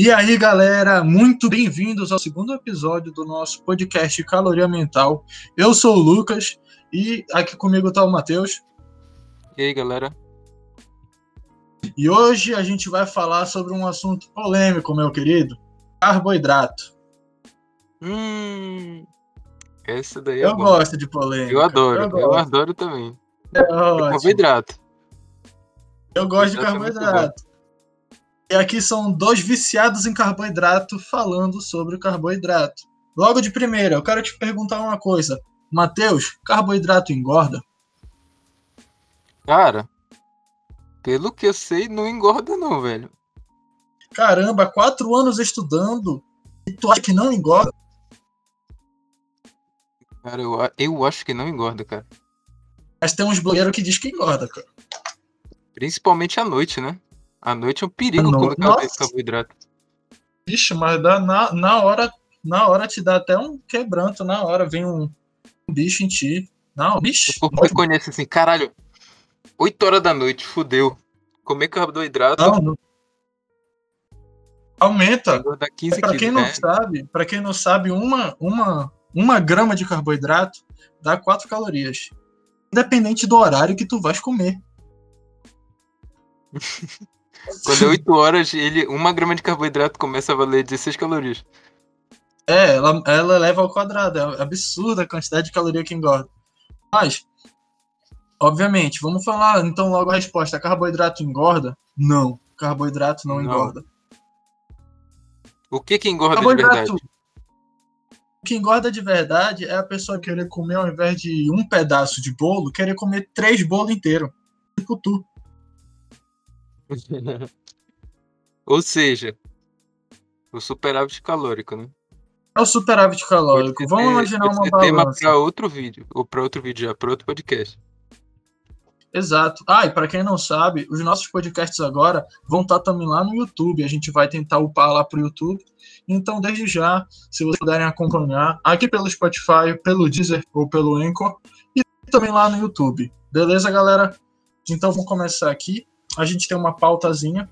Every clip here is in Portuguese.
E aí, galera, muito bem-vindos ao segundo episódio do nosso podcast Caloria Mental. Eu sou o Lucas e aqui comigo está o Matheus. E aí, galera? E hoje a gente vai falar sobre um assunto polêmico, meu querido: carboidrato. Hum. Essa daí é Eu gosto de polêmica. Eu adoro, Eu eu, adoro também. É. Carboidrato. Eu gosto de Carboidrato é carboidrato. E aqui são dois viciados em carboidrato falando sobre o carboidrato. Logo de primeira, eu quero te perguntar uma coisa. Matheus, carboidrato engorda? Cara, pelo que eu sei, não engorda não, velho. Caramba, quatro anos estudando e tu acha que não engorda? Cara, eu, eu acho que não engorda, cara. Mas tem uns blogueiros que diz que engorda, cara. Principalmente à noite, né? À noite é um perigo no- comer carbo- Nossa. carboidrato. Vixe, mas dá na, na hora, na hora te dá até um quebranto, na hora vem um, um bicho em ti. Não, bicho. O corpo reconhece assim, caralho, 8 horas da noite, fudeu. Comer carboidrato, Não, não. Aumenta. engorda 15 Para quilos. quem não né? sabe, para quem não sabe, uma, uma, uma grama de carboidrato dá 4 calorias. Independente do horário que tu vais comer. Quando é 8 horas, ele, uma grama de carboidrato começa a valer 16 calorias. É, ela, ela leva ao quadrado. É absurda a quantidade de caloria que engorda. Mas, obviamente, vamos falar então logo a resposta. Carboidrato engorda? Não. Carboidrato não, Não. engorda. O que que engorda de verdade? O que engorda de verdade é a pessoa querer comer, ao invés de um pedaço de bolo, querer comer três bolos inteiros. Tipo tu. Ou seja, o superávit calórico, né? É o superávit calórico. Vamos imaginar uma ser tema balança. para outro vídeo, ou para outro vídeo já, para outro podcast. Exato. Ah, e para quem não sabe, os nossos podcasts agora vão estar também lá no YouTube. A gente vai tentar upar lá pro YouTube. Então, desde já, se vocês puderem acompanhar, aqui pelo Spotify, pelo Deezer ou pelo Anchor, e também lá no YouTube. Beleza, galera? Então, vamos começar aqui. A gente tem uma pautazinha.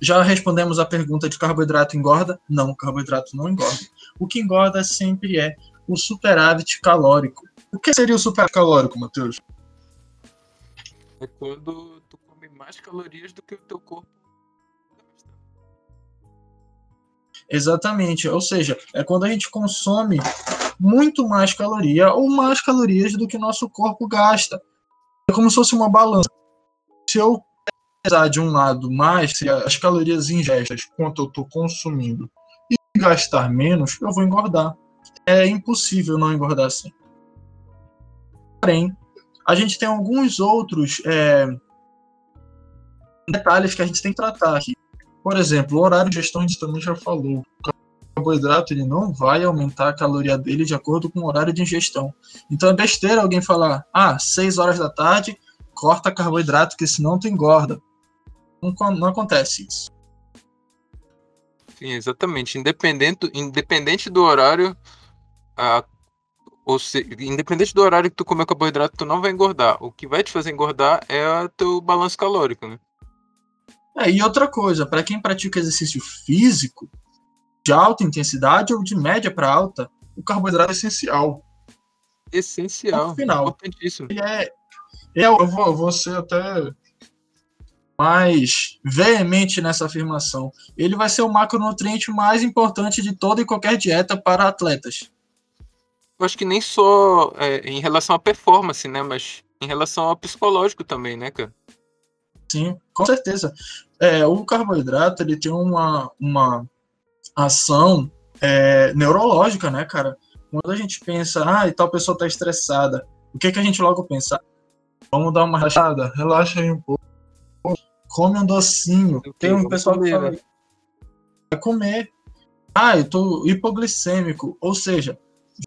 Já respondemos a pergunta de carboidrato engorda? Não, carboidrato não engorda. O que engorda sempre é o superávit calórico. O que seria o superávit calórico, Matheus? É quando tu come mais calorias do que o teu corpo. Exatamente, ou seja, é quando a gente consome muito mais caloria ou mais calorias do que nosso corpo gasta. É como se fosse uma balança. Se eu pesar de um lado mais se as calorias ingestas quanto eu estou consumindo e gastar menos, eu vou engordar. É impossível não engordar assim. Porém, a gente tem alguns outros é, detalhes que a gente tem que tratar aqui. Por exemplo, o horário de gestão a gente também já falou. O carboidrato ele não vai aumentar a caloria dele de acordo com o horário de ingestão. Então é besteira alguém falar, ah, 6 horas da tarde, corta carboidrato, que senão tu engorda. Não, não acontece isso. Sim, exatamente. Independente, independente do horário, a, ou se, independente do horário que tu comer carboidrato, tu não vai engordar. O que vai te fazer engordar é o teu balanço calórico, né? É, e outra coisa, para quem pratica exercício físico, de alta intensidade ou de média para alta, o carboidrato é essencial. Essencial, Ponto final. importantíssimo. Ele é. Eu, eu vou, eu vou ser até mais veemente nessa afirmação. Ele vai ser o macronutriente mais importante de toda e qualquer dieta para atletas. Eu acho que nem só é, em relação à performance, né? Mas em relação ao psicológico também, né, cara? Sim, com certeza. É, o carboidrato ele tem uma, uma ação é, neurológica, né, cara? Quando a gente pensa, ah, e tal pessoa tá estressada, o que, que a gente logo pensa? Vamos dar uma relaxada, relaxa aí um pouco, come um docinho. Tem um pessoal que comer, fala, né? vai comer. Ah, eu tô hipoglicêmico, ou seja,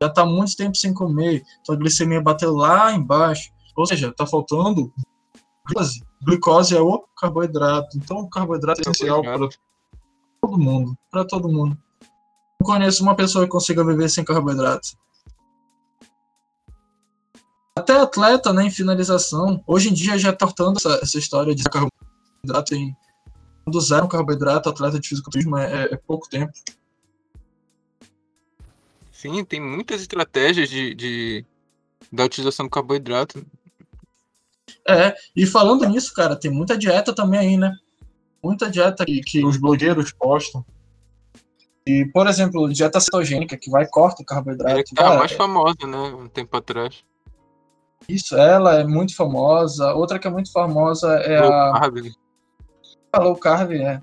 já tá muito tempo sem comer, tua glicemia bateu lá embaixo, ou seja, tá faltando glicose. Glicose é o carboidrato. Então, o carboidrato é essencial para todo mundo, para todo mundo. Não conheço uma pessoa que consiga viver sem carboidrato. Até atleta, né, em finalização, hoje em dia já tá tortando essa, essa história de carboidrato em do zero carboidrato, atleta de fisiculturismo é, é, é pouco tempo. Sim, tem muitas estratégias de, de da utilização do carboidrato. É, e falando nisso, cara, tem muita dieta também aí, né? Muita dieta que, que os blogueiros postam. E, por exemplo, dieta cetogênica, que vai corta o carboidrato. É que tá a mais famosa, né? Um tempo atrás. Isso, ela é muito famosa. Outra que é muito famosa é low a. Carb. A low carb, é.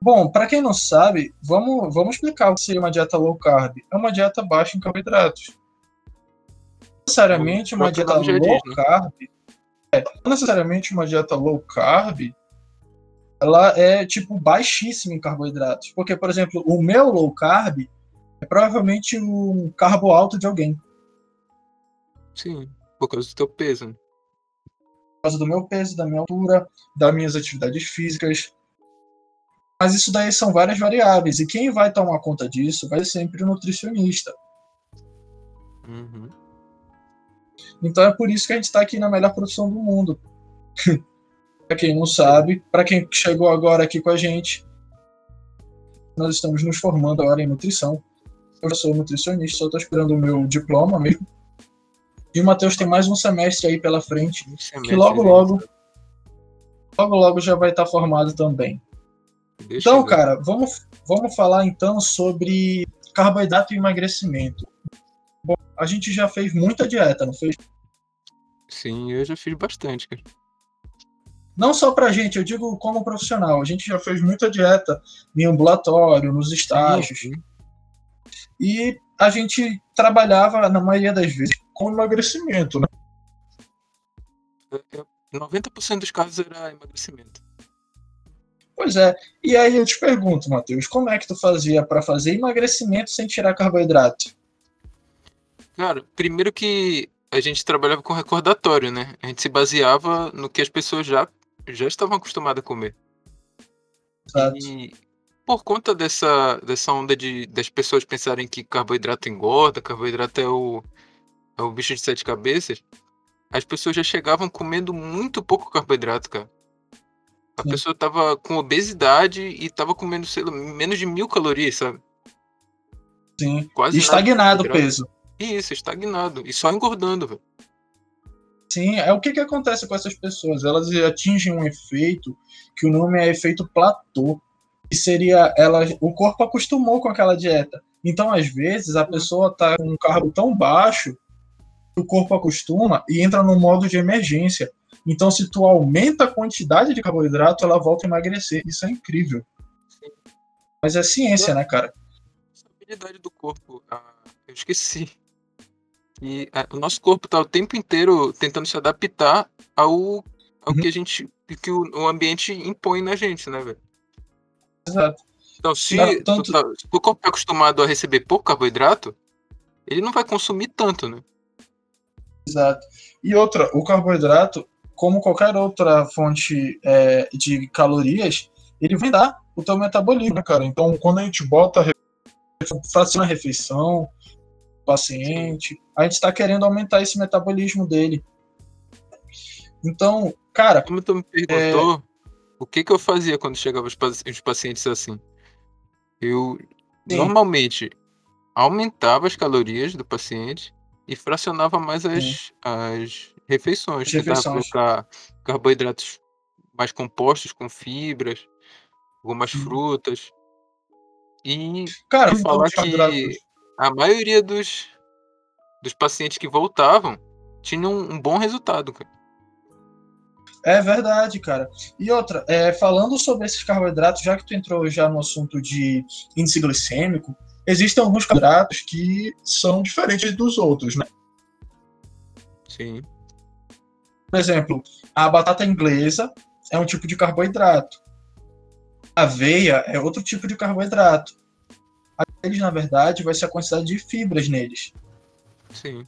Bom, para quem não sabe, vamos, vamos explicar o que seria uma dieta low carb. É uma dieta baixa em carboidratos. Necessariamente uma dieta low diz, né? carb. É, não necessariamente uma dieta low carb ela é tipo baixíssima em carboidratos. Porque, por exemplo, o meu low carb é provavelmente um carbo alto de alguém. Sim, por causa do teu peso. Por causa do meu peso, da minha altura, das minhas atividades físicas. Mas isso daí são várias variáveis. E quem vai tomar conta disso vai sempre o nutricionista. Uhum. Então é por isso que a gente está aqui na melhor produção do mundo. Para quem não sabe, para quem chegou agora aqui com a gente, nós estamos nos formando agora em nutrição. Eu sou nutricionista, só estou esperando o meu diploma mesmo. E o Matheus tem mais um semestre aí pela frente, que logo, logo, logo, logo já vai estar formado também. Deixa então, cara, vamos, vamos falar então sobre carboidrato e emagrecimento. Bom, a gente já fez muita dieta, não fez? Sim, eu já fiz bastante, cara. Não só para a gente, eu digo como profissional. A gente já fez muita dieta em ambulatório, nos estágios. Uhum. E a gente trabalhava, na maioria das vezes, com emagrecimento, né? 90% dos casos era emagrecimento. Pois é. E aí eu te pergunto, Matheus, como é que tu fazia para fazer emagrecimento sem tirar carboidrato? Cara, primeiro que a gente trabalhava com recordatório, né? A gente se baseava no que as pessoas já já estavam acostumados a comer. Exato. E por conta dessa, dessa onda de das pessoas pensarem que carboidrato engorda, carboidrato é o, o bicho de sete cabeças, as pessoas já chegavam comendo muito pouco carboidrato, cara. A Sim. pessoa tava com obesidade e tava comendo, sei lá, menos de mil calorias, sabe? Sim. Quase estagnado o peso. Isso, estagnado. E só engordando, velho. Sim, é o que, que acontece com essas pessoas? Elas atingem um efeito que o nome é efeito platô, que seria ela, o corpo acostumou com aquela dieta. Então, às vezes, a pessoa está com um carbo tão baixo o corpo acostuma e entra no modo de emergência. Então, se tu aumenta a quantidade de carboidrato, ela volta a emagrecer. Isso é incrível. Mas é ciência, né, cara? A habilidade do corpo, ah, eu esqueci e a, o nosso corpo está o tempo inteiro tentando se adaptar ao, ao uhum. que a gente. que o, o, ambiente impõe na gente, né, velho? Exato. Então, se, não, tanto... tá, se o corpo é acostumado a receber pouco carboidrato, ele não vai consumir tanto, né? Exato. E outra, o carboidrato, como qualquer outra fonte é, de calorias, ele vai dar o teu metabolismo, né, cara? Então, quando a gente bota fraciona a refeição, paciente. A gente está querendo aumentar esse metabolismo dele. Então, cara. Como tu me perguntou, é... o que, que eu fazia quando chegava os, pacientes assim? Eu Sim. normalmente aumentava as calorias do paciente e fracionava mais as, as refeições. As refeições. colocar carboidratos mais compostos com fibras, algumas hum. frutas. E Cara, falar que a maioria dos, dos pacientes que voltavam tinham um, bom resultado, cara. É verdade, cara. E outra, é, falando sobre esses carboidratos, já que tu entrou já no assunto de índice glicêmico, existem alguns carboidratos que são diferentes dos outros, né? Sim. Por exemplo, a batata inglesa é um tipo de carboidrato. A aveia é outro tipo de carboidrato eles, na verdade, vai ser a quantidade de fibras neles. Sim.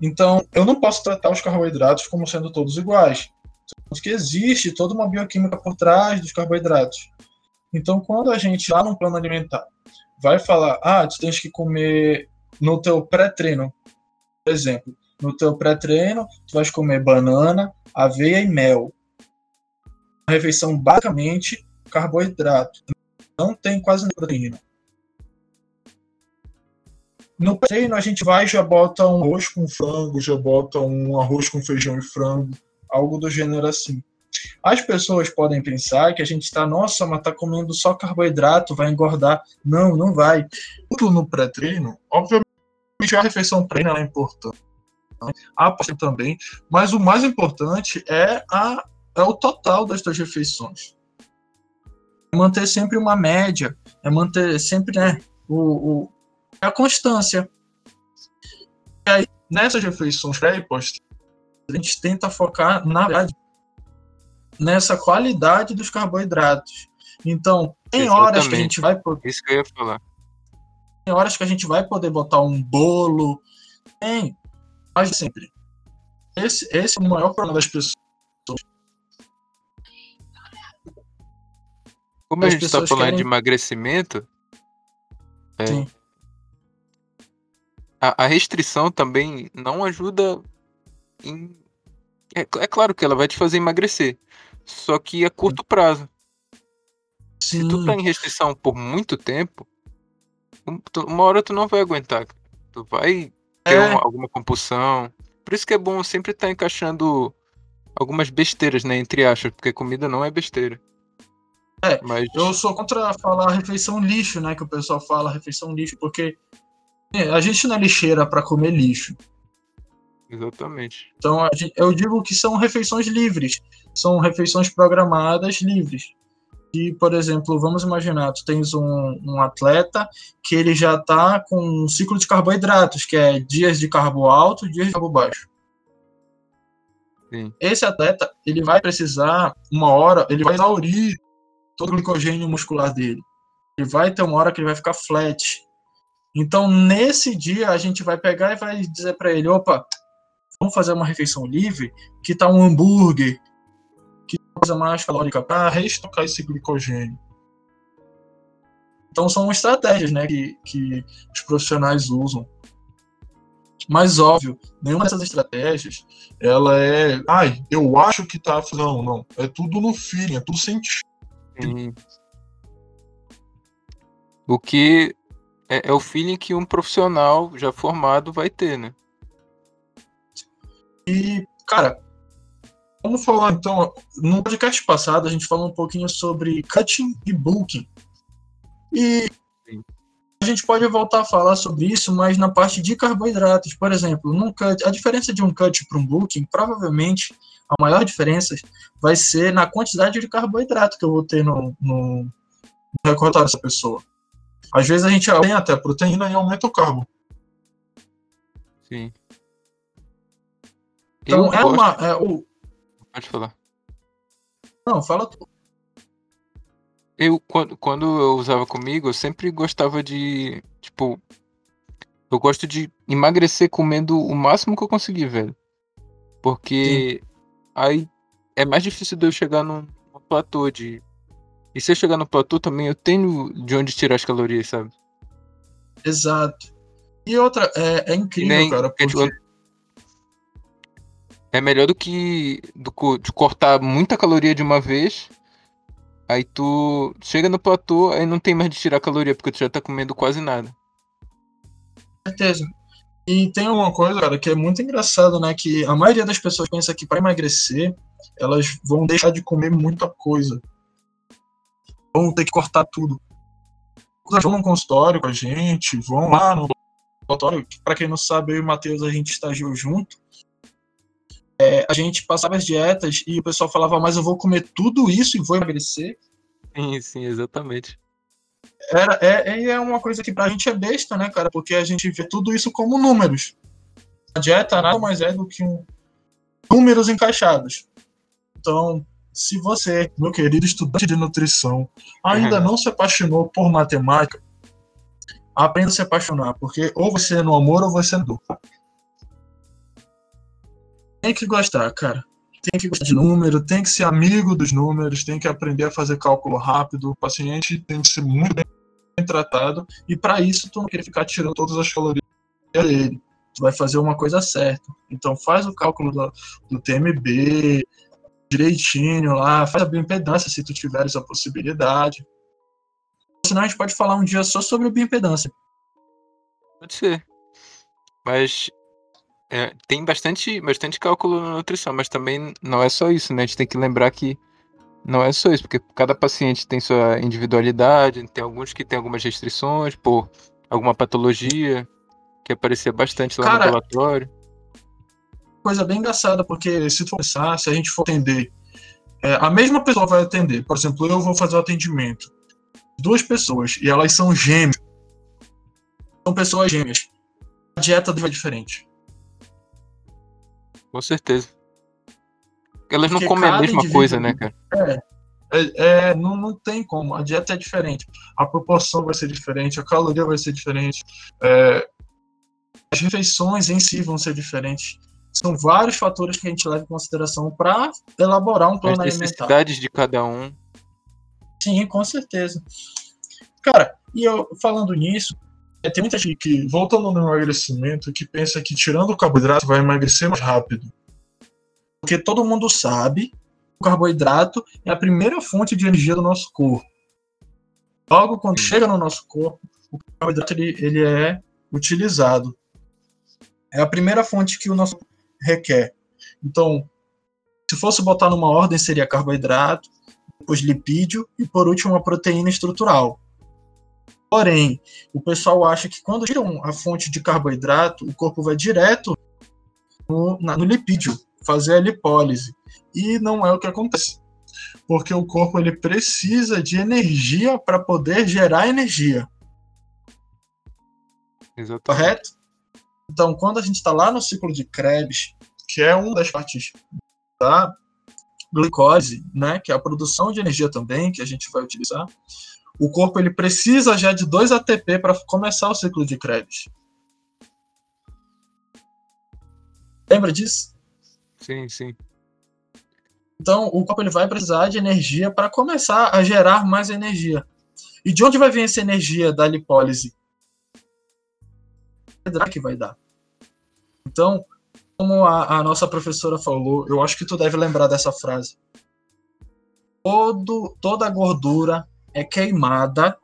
Então, eu não posso tratar os carboidratos como sendo todos iguais. Porque existe toda uma bioquímica por trás dos carboidratos. Então, quando a gente, lá no plano alimentar, vai falar, ah, tu tens que comer no teu pré-treino, por exemplo, no teu pré-treino, tu vais comer banana, aveia e mel. refeição basicamente carboidrato. Não tem quase proteína. No treino a gente vai já bota um arroz com frango, já bota um arroz com feijão e frango, algo do gênero assim. As pessoas podem pensar que a gente está, nossa, mas tá comendo só carboidrato, vai engordar. Não, não vai. Tudo no pré-treino, obviamente a refeição treino é importante. A parte também, mas o mais importante é, a, é o total das suas refeições. É manter sempre uma média, é manter sempre né, o, o a constância. E aí, nessas refeições pré e pós, a gente tenta focar, na verdade, nessa qualidade dos carboidratos. Então, tem Exatamente. horas que a gente vai poder. Isso que eu ia falar. Tem horas que a gente vai poder botar um bolo. Tem, mas sempre. Esse, esse é o maior problema das pessoas. Como As a gente está falando querem... de emagrecimento, é, a, a restrição também não ajuda em. É, é, claro que ela vai te fazer emagrecer, só que a curto prazo. Sim. Se tu tá em restrição por muito tempo, uma hora tu não vai aguentar. Tu vai ter é. uma, alguma compulsão. Por isso que é bom sempre estar tá encaixando algumas besteiras, né? Entre aspas, porque comida não é besteira. É, Mas... eu sou contra falar refeição lixo, né? Que o pessoal fala refeição lixo, porque é, a gente não é lixeira para comer lixo. Exatamente. Então eu digo que são refeições livres, são refeições programadas livres. E, por exemplo, vamos imaginar, tu tens um, um atleta que ele já está com um ciclo de carboidratos, que é dias de carbo alto, dias de carbo baixo. Sim. Esse atleta, ele vai precisar, uma hora, ele vai exaurir todo o glicogênio muscular dele. Ele vai ter uma hora que ele vai ficar flat, então, nesse dia, a gente vai pegar e vai dizer para ele: opa, vamos fazer uma refeição livre, que tá um hambúrguer, que coisa mais calórica, para reestocar esse glicogênio. Então, são estratégias né, que, que os profissionais usam. Mas, óbvio, nenhuma dessas estratégias, ela é. Ai, eu acho que tá. Não, não. É tudo no feeling, é tudo sentido. O que é, é o feeling que um profissional já formado vai ter, né? E, cara, vamos falar então. No podcast passado a gente falou um pouquinho sobre cutting e booking. E a gente pode voltar a falar sobre isso, mas na parte de carboidratos. Por exemplo, num cut, a diferença de um cut para um booking, provavelmente a maior diferença vai ser na quantidade de carboidrato que eu vou ter no, no, no recordatório dessa pessoa. Às vezes a gente tem até proteína e aumenta o carbo. Sim. Então eu é gosto... uma. É, o... Pode falar. Não, fala tu. Eu, quando, quando eu usava comigo, eu sempre gostava de. Tipo. Eu gosto de emagrecer comendo o máximo que eu conseguir, velho. Porque Sim. aí é mais difícil de eu chegar num, num platô de e se eu chegar no platô também, eu tenho de onde tirar as calorias, sabe? Exato. E outra, é, é incrível, Nem, cara, porque... é melhor do que do, de cortar muita caloria de uma vez. Aí tu chega no platô, aí não tem mais de tirar caloria, porque tu já tá comendo quase nada. certeza. E tem uma coisa, cara, que é muito engraçado, né? Que a maioria das pessoas pensa que para emagrecer, elas vão deixar de comer muita coisa vão ter que cortar tudo. Vão no consultório com a gente, vão lá no consultório. Para quem não sabe, eu e o Matheus, a gente estagiou junto. É, a gente passava as dietas e o pessoal falava, mas eu vou comer tudo isso e vou emagrecer. Sim, sim, exatamente. Era, é, é uma coisa que pra gente é besta, né, cara? Porque a gente vê tudo isso como números. A dieta nada mais é do que um, números encaixados. Então, se você, meu querido estudante de nutrição, ainda uhum. não se apaixonou por matemática, aprenda a se apaixonar, porque ou você é no amor ou você é no Tem que gostar, cara. Tem que gostar de número, tem que ser amigo dos números, tem que aprender a fazer cálculo rápido. O paciente tem que ser muito bem tratado, e para isso tu não quer ficar tirando todas as calorias dele. Tu vai fazer uma coisa certa. Então faz o cálculo do, do TMB, direitinho lá, faz a bioimpedância se tu tiveres a possibilidade. Senão a gente pode falar um dia só sobre bioimpedância. Pode ser. Mas é, tem bastante, bastante cálculo na nutrição, mas também não é só isso, né? A gente tem que lembrar que não é só isso, porque cada paciente tem sua individualidade, tem alguns que têm algumas restrições por alguma patologia que aparecia bastante lá Cara, no ambulatório. Coisa bem engraçada, porque se tu pensar, se a gente for atender, é, a mesma pessoa vai atender. Por exemplo, eu vou fazer o atendimento. Duas pessoas, e elas são gêmeas. São pessoas gêmeas. A dieta é diferente. Com certeza. Elas não comem a mesma coisa, né, cara? É, é, é, não, não tem como. A dieta é diferente. A proporção vai ser diferente, a caloria vai ser diferente. É, as refeições em si vão ser diferentes. São vários fatores que a gente leva em consideração para elaborar um plano alimentar. As necessidades de cada um. Sim, com certeza. Cara, e eu falando nisso, é, tem muita gente que, voltando no emagrecimento, que pensa que tirando o carboidrato vai emagrecer mais rápido. Porque todo mundo sabe que o carboidrato é a primeira fonte de energia do nosso corpo. Logo, quando chega no nosso corpo, o carboidrato ele, ele é utilizado. É a primeira fonte que o nosso corpo requer. Então, se fosse botar numa ordem, seria carboidrato, depois lipídio e, por último, uma proteína estrutural. Porém, o pessoal acha que quando tiram a fonte de carboidrato, o corpo vai direto no, na, no lipídio, fazer a lipólise. E não é o que acontece. Porque o corpo ele precisa de energia para poder gerar energia. Exatamente. Correto? Então, quando a gente está lá no ciclo de Krebs, que é uma das partes da glicose, né, que é a produção de energia também, que a gente vai utilizar, o corpo ele precisa já de 2 ATP para começar o ciclo de Krebs. Lembra disso? Sim, sim. Então, o corpo ele vai precisar de energia para começar a gerar mais energia. E de onde vai vir essa energia da lipólise? que vai dar. Então, como a, a, nossa professora falou, eu acho que tu deve lembrar dessa frase. Todo, toda a gordura é queimada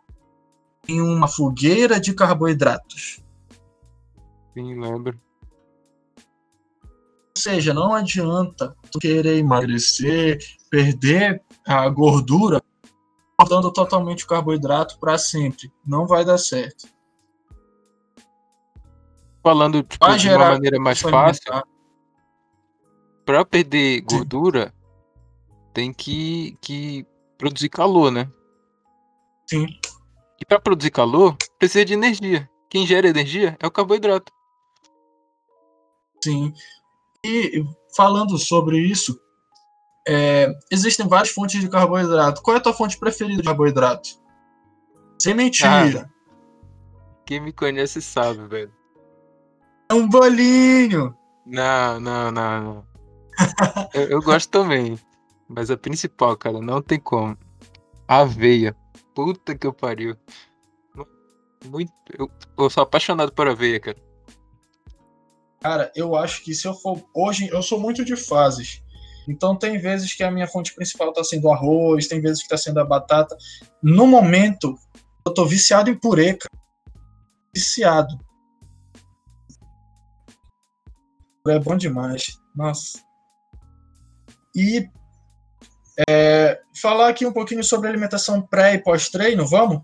em uma fogueira de carboidratos. Sim, lembro. Ou seja, não adianta tu querer emagrecer, perder a gordura, cortando totalmente o carboidrato para sempre. Não vai dar certo. Falando tipo, de uma maneira mais fácil, para perder gordura, Sim. tem que, que produzir calor, né? Sim. E para produzir calor, precisa de energia. Quem gera energia é o carboidrato. Sim. E falando sobre isso, é, existem várias fontes de carboidrato. Qual é a tua fonte preferida de carboidrato? Sem mentira. Ah, quem me conhece sabe, velho. É um bolinho. Não, não, não, não. eu, eu gosto também. Mas a principal, cara, não tem como. Aveia. Puta que eu pariu. Muito. Eu, eu sou apaixonado por aveia, cara. Cara, eu acho que se eu for. Hoje, eu sou muito de fases. Então, tem vezes que a minha fonte principal tá sendo arroz, tem vezes que tá sendo a batata. No momento, eu tô viciado em purê, cara. Viciado. É bom demais. Nossa. E é, falar aqui um pouquinho sobre alimentação pré e pós-treino, vamos?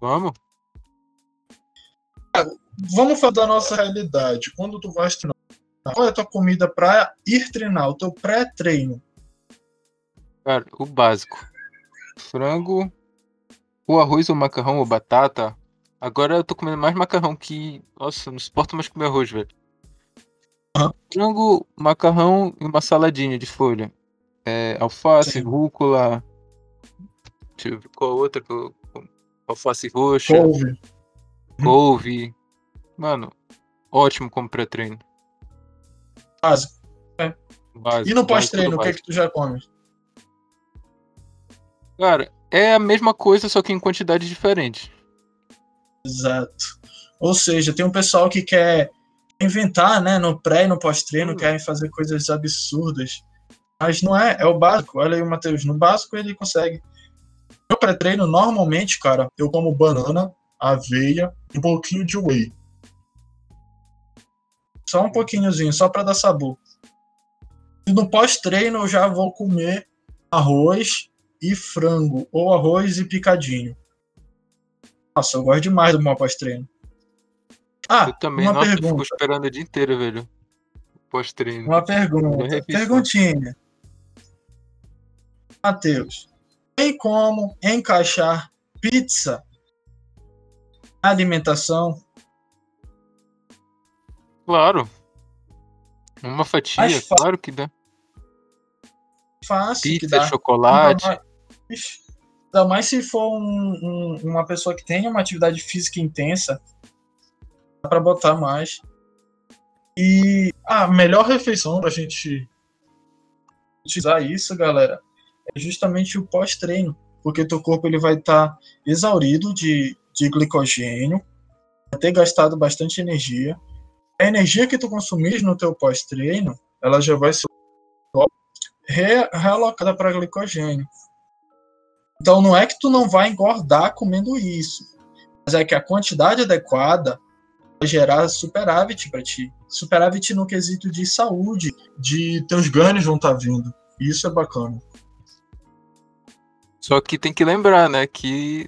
Vamos. Vamos falar da nossa realidade. Quando tu vais treinar, qual é a tua comida para ir treinar, o teu pré-treino? Cara, o básico. Frango, o arroz ou macarrão ou batata. Agora eu tô comendo mais macarrão que. Nossa, não suporto mais comer arroz, velho. Frango, macarrão e uma saladinha de folha. É, alface, Sim. rúcula. Deixa eu ver qual outra. Alface roxa. Couve. Couve. Mano, ótimo como pré-treino. Básico. É. Básico. E no pós-treino, o que é que tu já come? Cara, é a mesma coisa, só que em quantidades diferentes. Exato. Ou seja, tem um pessoal que quer inventar, né, no pré e no pós-treino, hum. querem fazer coisas absurdas. Mas não é, é o básico. Olha aí o Matheus, no básico ele consegue. No pré-treino, normalmente, cara, eu como banana, aveia e um pouquinho de whey. Só um pouquinhozinho, só para dar sabor. E no pós-treino eu já vou comer arroz e frango, ou arroz e picadinho. Nossa, eu gosto demais do meu pós-treino. Ah, eu também, uma nossa, pergunta. eu fico esperando o dia inteiro, velho. Pós-treino. Uma pergunta. Perguntinha. Matheus, tem como encaixar pizza na alimentação? Claro. Uma fatia, claro que dá. Fácil. Pizza, que dá. chocolate. Ainda mais, ainda mais se for um, um, uma pessoa que tenha uma atividade física intensa, dá pra botar mais. E a melhor refeição pra gente utilizar isso, galera, é justamente o pós-treino, porque teu corpo ele vai estar tá exaurido de, de glicogênio, vai ter gastado bastante energia, a energia que tu consumir no teu pós-treino, ela já vai ser realocada para glicogênio. Então não é que tu não vai engordar comendo isso, mas é que a quantidade adequada vai gerar superávit para ti. Superávit no quesito de saúde, de teus ganhos vão estar tá vindo. Isso é bacana. Só que tem que lembrar, né, que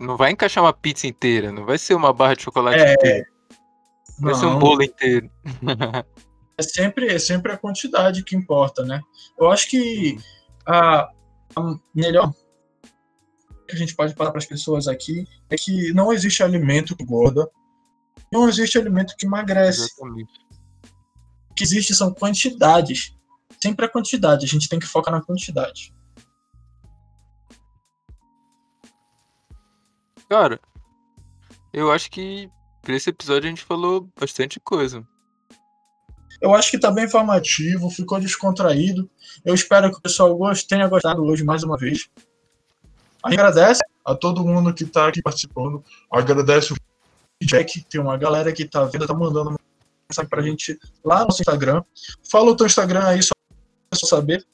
não vai encaixar uma pizza inteira, não vai ser uma barra de chocolate é, inteira. Vai não. ser um bolo inteiro. é sempre, é sempre a quantidade que importa, né? Eu acho que a, a melhor que a gente pode falar para as pessoas aqui é que não existe alimento que engorda, não existe alimento que emagrece. Exatamente. O que existe são quantidades. Sempre a quantidade, a gente tem que focar na quantidade. Cara, eu acho que para esse episódio a gente falou bastante coisa. Eu acho que tá bem informativo, ficou descontraído. Eu espero que o pessoal tenha gostado hoje mais uma vez. Agradece a todo mundo que tá aqui participando. Agradece o Jack, tem uma galera que tá vendo, tá mandando mensagem pra gente lá no nosso Instagram. Fala o teu Instagram aí, só pra saber.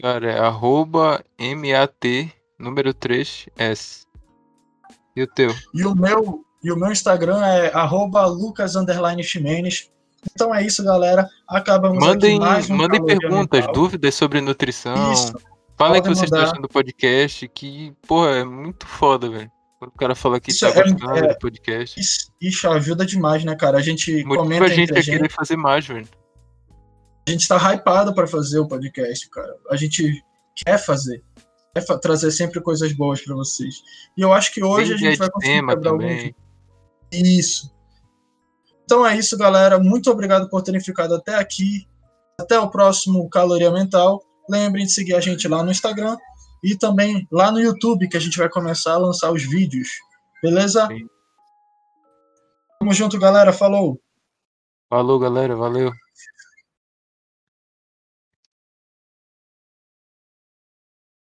Cara, é arroba MAT número 3S. E o teu? E o meu, e o meu Instagram é lucas_ximenes. Então é isso, galera. Acabamos mandem, aqui mais um Mandem perguntas, mental. dúvidas sobre nutrição. Isso. Falem que vocês estão achando do podcast, que, porra, é muito foda, velho. Quando o cara fala que isso tá é, gostando é, do podcast. Isso, isso, ajuda demais, né, cara? A gente Motiva comenta a gente a querer fazer mais, velho. A gente tá hypado pra fazer o podcast, cara. A gente quer fazer quer trazer sempre coisas boas para vocês. E eu acho que hoje Tem a gente vai conseguir quebrar algum... Isso. Então é isso, galera. Muito obrigado por terem ficado até aqui. Até o próximo Caloria Mental. Lembrem de seguir a gente lá no Instagram e também lá no YouTube, que a gente vai começar a lançar os vídeos. Beleza? Sim. Tamo junto, galera. Falou. Falou, galera. Valeu.